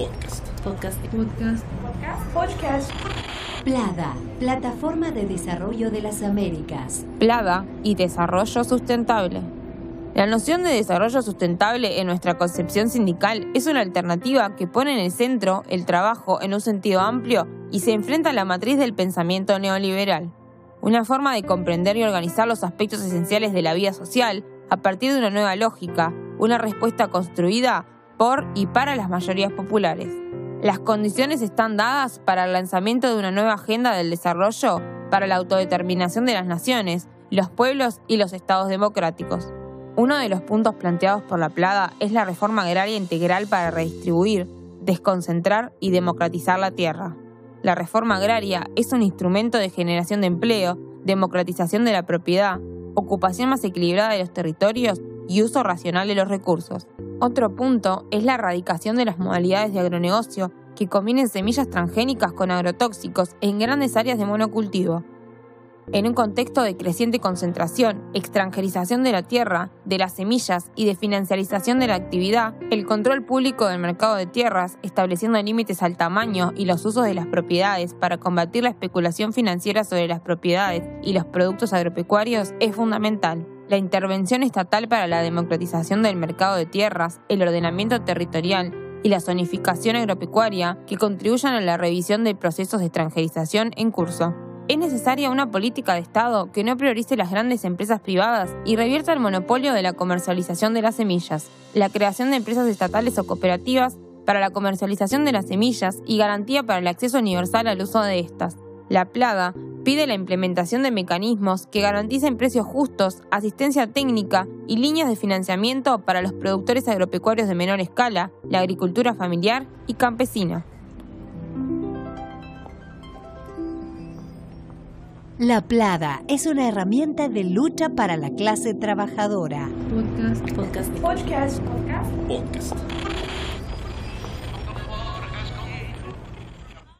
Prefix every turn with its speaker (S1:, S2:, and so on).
S1: Podcast.
S2: Podcast. Podcast.
S3: Podcast. Podcast.
S4: PLADA, Plataforma de Desarrollo de las Américas.
S5: PLADA y Desarrollo Sustentable. La noción de desarrollo sustentable en nuestra concepción sindical es una alternativa que pone en el centro el trabajo en un sentido amplio y se enfrenta a la matriz del pensamiento neoliberal. Una forma de comprender y organizar los aspectos esenciales de la vida social a partir de una nueva lógica, una respuesta construida por y para las mayorías populares. Las condiciones están dadas para el lanzamiento de una nueva agenda del desarrollo para la autodeterminación de las naciones, los pueblos y los estados democráticos. Uno de los puntos planteados por la Plada es la reforma agraria integral para redistribuir, desconcentrar y democratizar la tierra. La reforma agraria es un instrumento de generación de empleo, democratización de la propiedad, ocupación más equilibrada de los territorios y uso racional de los recursos. Otro punto es la erradicación de las modalidades de agronegocio que combinen semillas transgénicas con agrotóxicos en grandes áreas de monocultivo. En un contexto de creciente concentración, extranjerización de la tierra, de las semillas y de financiarización de la actividad, el control público del mercado de tierras, estableciendo límites al tamaño y los usos de las propiedades para combatir la especulación financiera sobre las propiedades y los productos agropecuarios, es fundamental la intervención estatal para la democratización del mercado de tierras, el ordenamiento territorial y la zonificación agropecuaria que contribuyan a la revisión de procesos de extranjerización en curso. Es necesaria una política de Estado que no priorice las grandes empresas privadas y revierta el monopolio de la comercialización de las semillas, la creación de empresas estatales o cooperativas para la comercialización de las semillas y garantía para el acceso universal al uso de estas. La plaga pide la implementación de mecanismos que garanticen precios justos, asistencia técnica y líneas de financiamiento para los productores agropecuarios de menor escala, la agricultura familiar y campesina.
S4: La Plada es una herramienta de lucha para la clase trabajadora.
S2: Podcast. Podcast.
S3: Podcast. Podcast.
S1: Podcast.